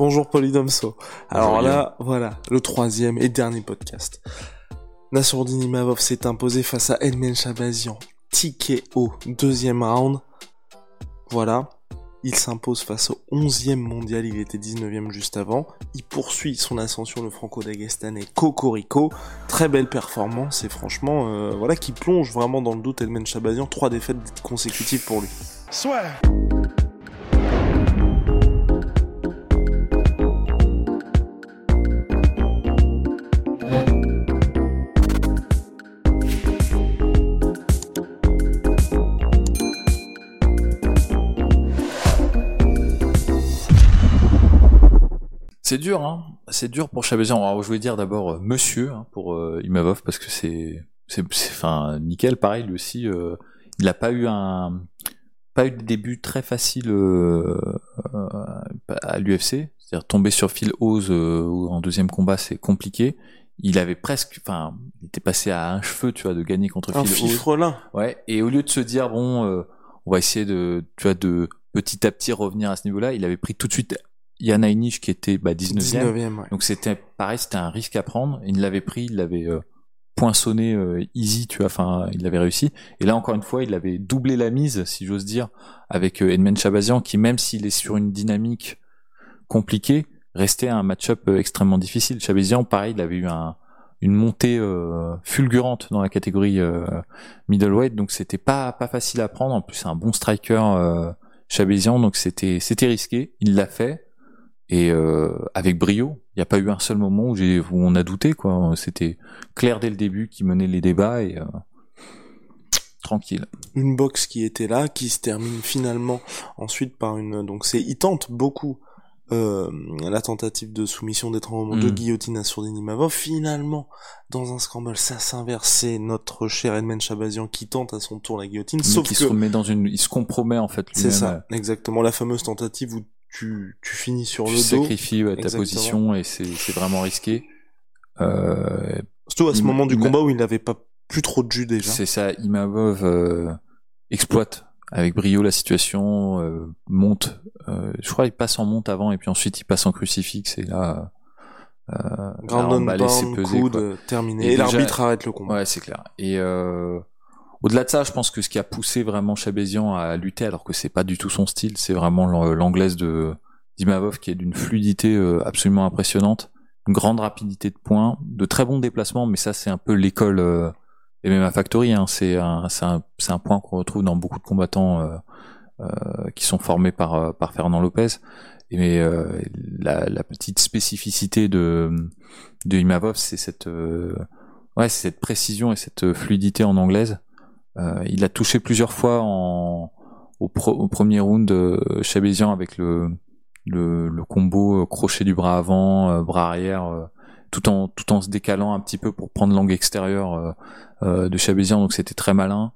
Bonjour Polydomso. Alors là, voilà, le troisième et dernier podcast. Nassourdine Imavov s'est imposé face à Elmen Shabazian. Ticket au deuxième round. Voilà. Il s'impose face au 11e mondial, il était 19e juste avant. Il poursuit son ascension, le franco-dagestanais Cocorico. Très belle performance et franchement, euh, voilà, qui plonge vraiment dans le doute Elmen Shabazian. Trois défaites consécutives pour lui. Soit. Dur, hein. C'est dur pour Chabazian. Alors, je voulais dire d'abord euh, monsieur hein, pour euh, Imavov parce que c'est, c'est, enfin, nickel. Pareil, lui aussi, euh, il a pas eu un, pas eu de début très facile euh, à l'UFC. C'est-à-dire tomber sur Phil Oz en deuxième combat, c'est compliqué. Il avait presque, enfin, il était passé à un cheveu, tu vois, de gagner contre Un Phil Oz. Ouais, et au lieu de se dire bon, on va essayer de, tu vois, de petit à petit revenir à ce niveau-là, il avait pris tout de suite Yann Heinisch qui était bah, 19e. 19e, ouais. Donc c'était pareil, c'était un risque à prendre. Il l'avait pris, il l'avait euh, poinçonné euh, easy, tu vois, enfin, il l'avait réussi. Et là encore une fois, il avait doublé la mise, si j'ose dire, avec euh, Edmond Chabazian, qui même s'il est sur une dynamique compliquée, restait un match-up euh, extrêmement difficile. Chabazian, pareil, il avait eu un, une montée euh, fulgurante dans la catégorie euh, middleweight, donc c'était pas pas facile à prendre. En plus, c'est un bon striker euh, Chabazian, donc c'était c'était risqué. Il l'a fait et euh, avec brio. Il n'y a pas eu un seul moment où on a douté quoi. C'était clair dès le début qui menait les débats et euh, tranquille. une boxe qui était là, qui se termine finalement ensuite par une. Donc c'est, il tente beaucoup euh, la tentative de soumission d'étranglement de Mm. guillotine à Sourdine Imavov. Finalement, dans un scramble, ça s'inverse. C'est notre cher Edmond Chabazian qui tente à son tour la guillotine. Mais Sauf que se remet dans une, il se compromet en fait. c'est ça, exactement la fameuse tentative où tu, tu finis sur Tu le dos. sacrifies ouais, ta Exactement. position et c'est vraiment risqué. Euh, Surtout à ce Il- moment du il- combat où il n'avait pas plus trop de jus déjà. C'est ça, Imavov euh, exploite avec brio la situation, euh, monte. euh, je crois qu'il passe en monte avant et puis ensuite il passe en crucifix et là, euh, là, Grand on va laisser peser. coude, quoi. terminé. Et Et, l'arbitre arrête le combat. Ouais, c'est clair. Et euh, au-delà de ça, je pense que ce qui a poussé vraiment Chabazian à lutter, alors que c'est pas du tout son style, c'est vraiment l'an- l'anglaise de d'Imavov qui est d'une fluidité euh, absolument impressionnante, une grande rapidité de points, de très bons déplacements, mais ça c'est un peu l'école euh, MMA Factory. Hein, c'est un, un, un point qu'on retrouve dans beaucoup de combattants euh, euh, qui sont formés par euh, par Fernand Lopez. Et mais euh, la, la petite spécificité de de Imavov, c'est cette ouais, cette précision et cette fluidité en anglaise. Euh, il a touché plusieurs fois en, au, pro- au premier round euh, Chabazian avec le, le, le combo euh, crochet du bras avant, bras arrière, tout en tout en se décalant un petit peu pour prendre l'angle extérieur de Chabazian. Donc c'était très malin.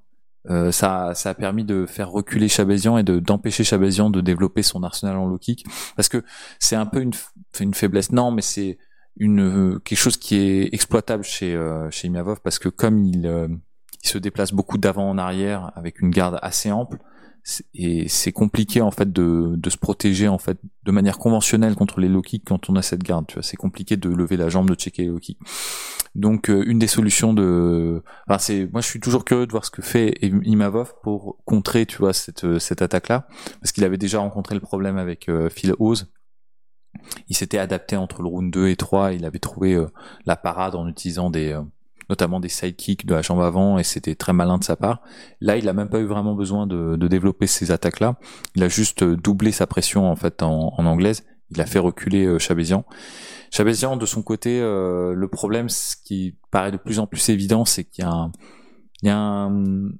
Euh, ça, ça a permis de faire reculer Chabazian et de d'empêcher Chabazian de développer son arsenal en low kick parce que c'est un peu une, une faiblesse. Non, mais c'est une quelque chose qui est exploitable chez euh, chez Imavov parce que comme il euh, il se déplace beaucoup d'avant en arrière avec une garde assez ample. Et c'est compliqué en fait de, de se protéger en fait de manière conventionnelle contre les low quand on a cette garde tu vois. C'est compliqué de lever la jambe de checker les low donc euh, une des solutions de enfin c'est moi je suis toujours curieux de voir ce que fait Imavov pour contrer tu vois cette euh, cette attaque là parce qu'il avait déjà rencontré le problème avec euh, Phil Oz il s'était adapté entre le round 2 et 3 il avait trouvé la parade en utilisant des notamment des sidekicks de la jambe avant et c'était très malin de sa part. Là il a même pas eu vraiment besoin de, de développer ces attaques là il a juste euh, doublé sa pression en fait en, en anglaise. Il a fait reculer euh, Chabazian Chabazian de son côté euh, le problème ce qui paraît de plus en plus évident c'est qu'il y a un- il y a un-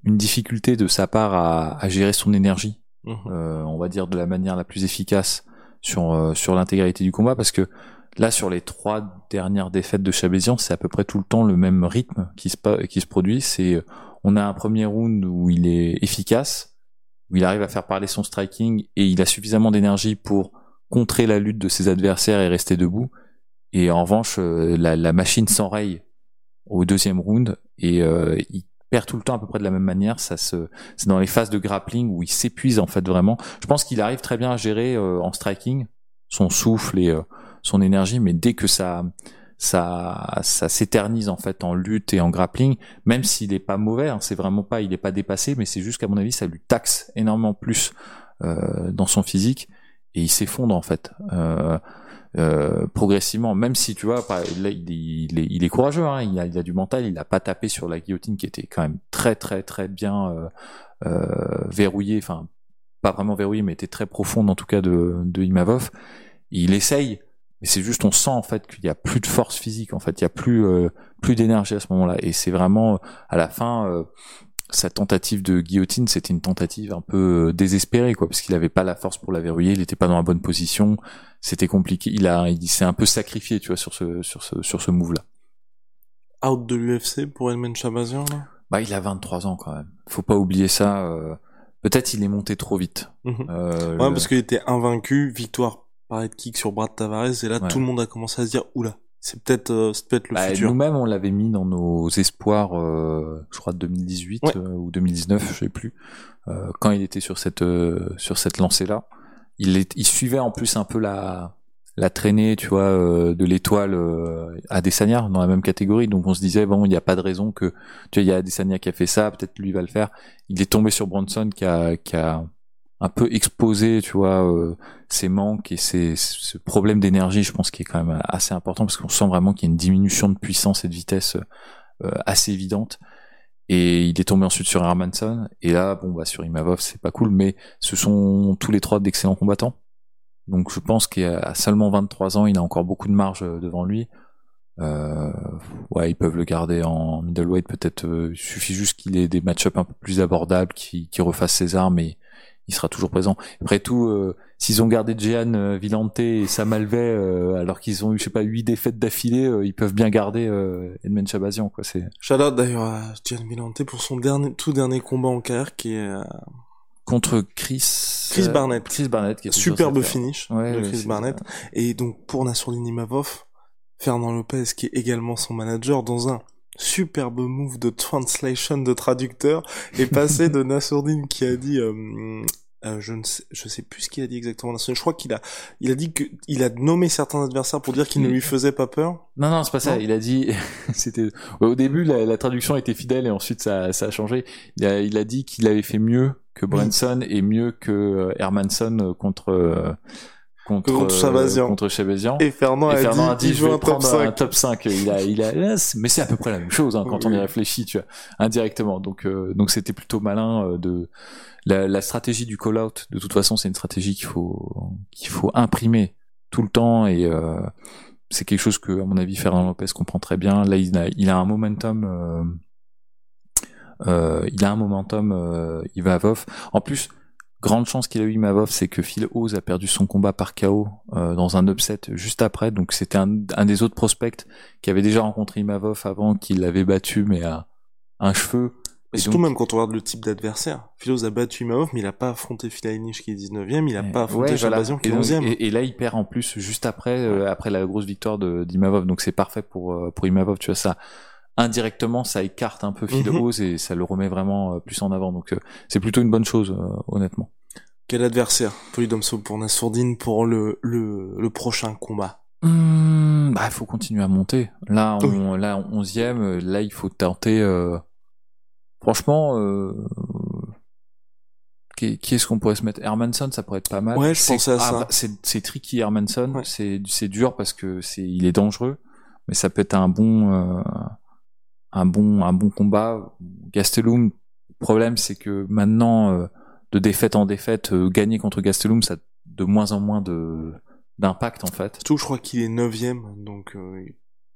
une difficulté de sa part à, à gérer son énergie. Mhm. euh, on va dire de la manière la plus efficace sur euh, sur l'intégralité du combat parce que là sur les trois dernières défaites de Chabézian c'est à peu près tout le temps le même rythme qui se produit. Euh, on a un premier round où il est efficace où il arrive à faire parler son striking et il a suffisamment d'énergie pour contrer la lutte de ses adversaires et rester debout. Et en revanche euh, la, machine s'enraye au deuxième round et euh, il perd tout le temps à peu près de la même manière. Ça se c'est dans les phases de grappling où il s'épuise en fait vraiment. Je pense qu'il arrive très bien à gérer en striking son souffle et son énergie, mais dès que ça ça ça s'éternise en fait en lutte et en grappling, même s'il est pas mauvais, hein, c'est vraiment pas il est pas dépassé, mais c'est juste qu'à mon avis ça lui taxe énormément plus euh, dans son physique et il s'effondre en fait. Euh, euh, progressivement, même si tu vois, là, il, est, il est- il est courageux, hein, il, a, il a du mental, il a pas tapé sur la guillotine qui était quand même très très très bien euh, euh, verrouillée, enfin pas vraiment verrouillée, mais était très profonde en tout cas de, de Imavov. Il essaye, mais c'est juste on sent en fait qu'il y a plus de force physique, en fait, il y a plus euh, plus d'énergie à ce moment-là, et c'est vraiment à la fin. euh, sa tentative de guillotine, c'était une tentative un peu euh, désespérée, quoi, parce qu'il avait pas la force pour la verrouiller, il était pas dans la bonne position, c'était compliqué. Il a, il s'est un peu sacrifié, tu vois, sur ce, sur ce, sur ce move-là. Out de l'UFC pour Elmen Chabazian, là? Bah, il a 23 ans quand même. Faut pas oublier ça. euh, Peut-être il est monté trop vite. Euh, Ouais, le- parce qu'il était invaincu, victoire par kick sur Brad Tavares, et là, Ouais. tout le monde a commencé à se dire, oula, c'est peut-être, euh, c'est peut-être le Bah, futur. Nous-mêmes, on l'avait mis dans nos espoirs, euh, je crois de 2018 Ouais. euh, ou 2019, je sais plus, euh, quand il était sur cette euh, sur cette lancée-là. Il, est, il suivait en plus un peu la la traînée, tu vois, euh, de l'étoile euh, Adesanya dans la même catégorie. Donc on se disait bon, il n'y a pas de raison que tu vois, il y a Adesanya qui a fait ça, peut-être lui va le faire. Il est tombé sur Bronson qui a qui a un peu exposé, tu vois, euh, manques et ses, ce problème d'énergie, je pense, qui est quand même assez important parce qu'on sent vraiment qu'il y a une diminution de puissance et de vitesse euh, assez évidente. Et il est tombé ensuite sur Hermanson. Et là, bon, bah, sur Imavov, c'est pas cool, mais ce sont tous les trois d'excellents combattants. Donc, je pense qu'à seulement 23 ans, il a encore beaucoup de marge euh, devant lui. Euh, ouais, ils peuvent le garder en middleweight, peut-être. euh, il suffit juste qu'il ait des match-ups un peu plus abordables, qu'il qu'il refasse ses armes et il sera toujours présent. Après tout, euh, s'ils ont gardé Jehan euh, Villante et Sam Alvey, euh, alors qu'ils ont eu, je sais pas, huit défaites d'affilée, euh, ils peuvent bien garder euh, Edmond Chabazian, quoi. C'est Shout out d'ailleurs à Gian Villante pour son dernier, tout dernier combat en carrière qui est euh, contre Chris Chris Barnett. Chris Barnett, qui est superbe finish Ouais, de Chris Barnett. Et donc pour Nassourdine Imavov, Fernand Lopez qui est également son manager dans un superbe move de translation de traducteur est passé de Nassourdine qui a dit euh, euh, je ne sais je sais plus ce qu'il a dit exactement Nassourdine. Je crois qu'il a il a dit que il a nommé certains adversaires pour dire qu'ils ne lui faisaient pas peur. Non, non, c'est pas ça. Non. Il a dit, c'était au début la, la traduction était fidèle et ensuite ça, ça a changé. Il a, il a dit qu'il avait fait mieux que Branson et mieux que euh, Hermanson euh, contre contre Contre euh, Chabazian. contre Chabazian. Et Fernand, Et a, Fernand a dit, dit, il je vais un top prendre 5. un top 5. Il a, il a, mais c'est à peu près la même chose hein, quand on y réfléchit, tu vois, indirectement. Donc, euh, donc c'était plutôt malin euh, de la, la stratégie du call out. De toute façon, c'est une stratégie qu'il faut qu'il faut imprimer tout le temps et euh, c'est quelque chose que, à mon avis, Fernand Lopez comprend très bien. Là, il a, il a un momentum. Euh, euh, il a un momentum. Euh, Ivavov. En plus. Grande chance qu'il a eu Imavov, c'est que Phil Oz a perdu son combat par KO euh, dans un upset juste après. Donc c'était un, un des autres prospects qui avait déjà rencontré Imavov avant, qu'il l'avait battu, mais à un cheveu. Mais Et surtout donc- même quand on regarde le type d'adversaire. Philos a battu Imavov, mais il a pas affronté Phil qui est 19ème, il a pas affronté Ouais, voilà. Qui et, est donc- 11ème. et, et là, il perd en plus juste après, euh, après la grosse victoire de d'Imavov. Donc c'est parfait pour euh, pour Imavov. Tu vois ça. Indirectement, ça écarte un peu Phil Mhm. Oz et ça le remet vraiment euh, plus en avant. Donc euh, c'est plutôt une bonne chose, euh, honnêtement. Quel adversaire? Polydomso pour Nassourdine pour le, le, le prochain combat Hum, bah, il faut continuer à monter. Là, on, là, onzième, là, il faut tenter. euh, Franchement, euh, qui, qui est-ce qu'on pourrait se mettre? Hermanson, ça pourrait être pas mal. Ouais, je pensais à ça. bah, C'est c'est tricky Hermanson. Ouais. C'est c'est dur parce que c'est il est dangereux, mais ça peut être un bon euh, un bon un bon combat. Gastelum, le problème c'est que maintenant euh, de défaite en défaite, euh, gagner contre Gastelum, ça a de moins en moins de d'impact en fait. Surtout je crois qu'il est 9ème, donc euh,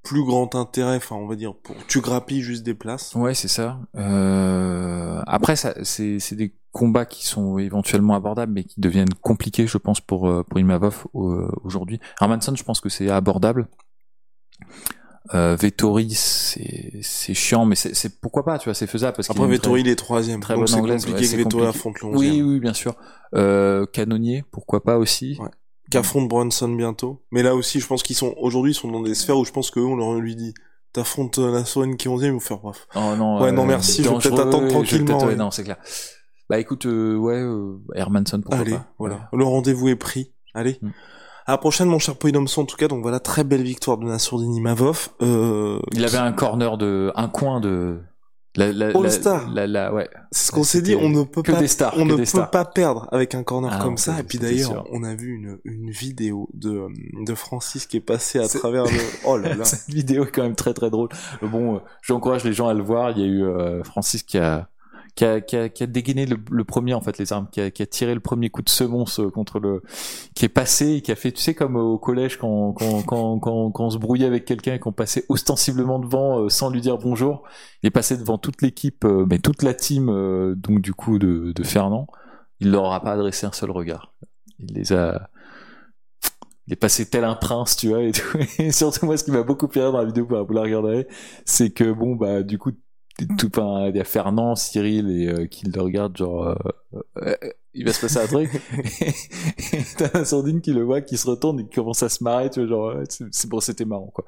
plus grand intérêt, enfin on va dire, pour tu grappilles juste des places. Ouais, c'est ça. Euh, après, ça, c'est, c'est des combats qui sont éventuellement abordables, mais qui deviennent compliqués, je pense, pour pour Imavov aujourd'hui. Hermanson, je pense que c'est abordable. Euh, Vettori, c'est c'est chiant, mais c'est pourquoi pas, tu vois, c'est faisable parce après Vettori il est troisième, très donc c'est compliqué que Vettori affronte le Oui, oui, bien sûr. Euh, Canonnier, pourquoi pas aussi. Ouais. Qu'affronte Bronson bientôt. Mais là aussi, je pense qu'ils sont aujourd'hui, ils sont dans des sphères où je pense qu'eux, on leur lui dit t'affrontes la Soren qui est 11 e ou faire bref. Oh non. Ouais, non, euh, merci, je vais peut-être attendre tranquillement. Ouais, non, c'est clair. Bah écoute, euh, ouais, euh, Hermanson, pourquoi Allez, pas. voilà. Le rendez-vous est pris. Allez. Mm. À la prochaine, mon cher Poidomson, en tout cas, donc voilà, très belle victoire de Nassourdini Mavov. Euh, il avait un corner de, un coin de, la, la, All Star. La, ouais. C'est ce qu'on s'est dit, on ne peut que pas, des stars, on ne peut stars. pas perdre avec un corner Ah comme non, ça. Et puis d'ailleurs, on a vu une, une vidéo de, de Francis qui est passée à travers le, oh là là. Cette vidéo est quand même très très drôle. Euh, Bon, euh, j'encourage les gens à le voir. Il y a eu euh, Francis qui a, qui a, qui a, qui a dégainé le, premier en fait les armes, qui a, qui a tiré le premier coup de semonce euh, contre le, qui est passé, qui a fait, tu sais comme au collège quand quand quand quand, quand on se brouillait avec quelqu'un et qu'on passait ostensiblement devant euh, sans lui dire bonjour. Il est passé devant toute l'équipe, euh, mais toute la team euh, donc du coup de, de Fernand. Il leur a pas adressé un seul regard. Il les a il est passé tel un prince, tu vois, et, tout. Et surtout moi, ce qui m'a beaucoup fait rire dans la vidéo, vous la regarderez, c'est que bon, bah, du coup, tout, il y a Fernand, Cyril et euh, qui le regardent, genre, euh, euh, il va se passer un truc. et t'as un sourdine qui le voit, qui se retourne et qui commence à se marrer, tu vois, genre, c'est bon, c'était marrant, quoi.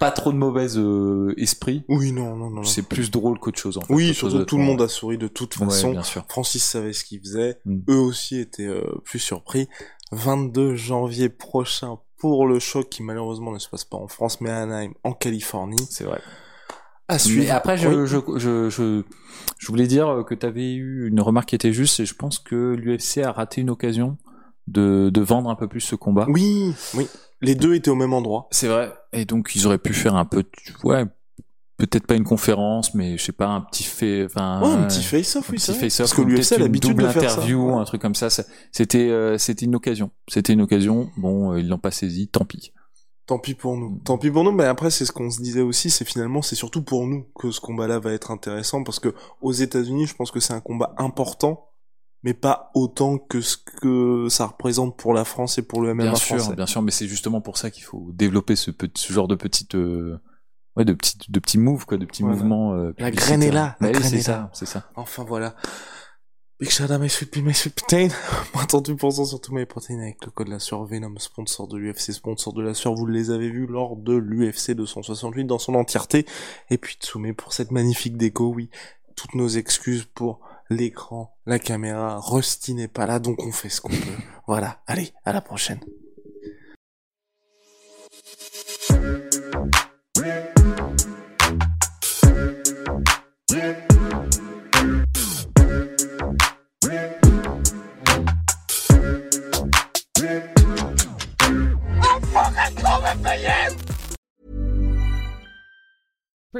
Pas trop de mauvais euh, esprit. Oui, non, non, non. C'est plus drôle qu'autre chose, en fait. Oui, surtout de- tout le monde a souri de toute Ouais, façon. bien sûr. Francis savait ce qu'il faisait. Mm. Eux aussi étaient euh, plus surpris. 22 janvier prochain pour le choc qui malheureusement ne se passe pas en France mais à Anaheim en Californie. C'est vrai. À Mais suivre. après, je, Oui. je, je, je, je voulais dire que tu avais eu une remarque qui était juste, et je pense que l'UFC a raté une occasion de, de vendre un peu plus ce combat. Oui, oui. Les deux étaient au même endroit. C'est vrai. Et donc, ils auraient pu faire un peu, ouais, peut-être pas une conférence, mais je sais pas, un petit fait, enfin, Ouais, un petit face-off, oui, petit face-off, Parce que l'UFC a l'habitude de faire ça. interview, un truc comme ça. ça- C'était, euh, c'était une occasion. C'était une occasion. Bon, euh, ils l'ont pas saisi, tant pis. Tant pis pour nous. Tant pis pour nous, mais après c'est ce qu'on se disait aussi, c'est finalement c'est surtout pour nous que ce combat-là va être intéressant parce que aux États-Unis, je pense que c'est un combat important, mais pas autant que ce que ça représente pour la France et pour le MMA Bien sûr, français. bien sûr, mais c'est justement pour ça qu'il faut développer ce, petit, ce genre de petites, euh, ouais, de petits, de petits moves, quoi, de petits Voilà. mouvements. euh, La graine est là, la Bah oui, graine c'est est ça, là. c'est ça. Enfin voilà. Big shout out my sweet pea, my sweet protein. Moins 38% sur tous mes protéines avec le code la sueur Venom, sponsor de l'UFC, sponsor de la sueur. Vous les avez vus lors de l'UFC 268 dans son entièreté. Et puis Tsume pour cette magnifique déco, oui. Toutes nos excuses pour l'écran, la caméra. Rusty n'est pas là, donc on fait ce qu'on peut. Voilà. Allez, à la prochaine.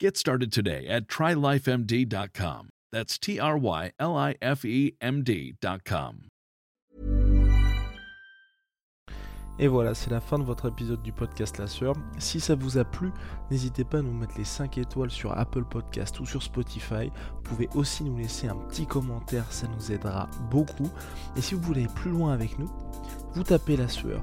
Get started today at trylifemd.com. That's T R Y L I F E M D.com. Et voilà, c'est la fin de votre épisode du podcast La Sœur. Si ça vous a plu, n'hésitez pas à nous mettre les 5 étoiles sur Apple Podcast ou sur Spotify. Vous pouvez aussi nous laisser un petit commentaire, ça nous aidera beaucoup. Et si vous voulez aller plus loin avec nous, vous tapez La Sueur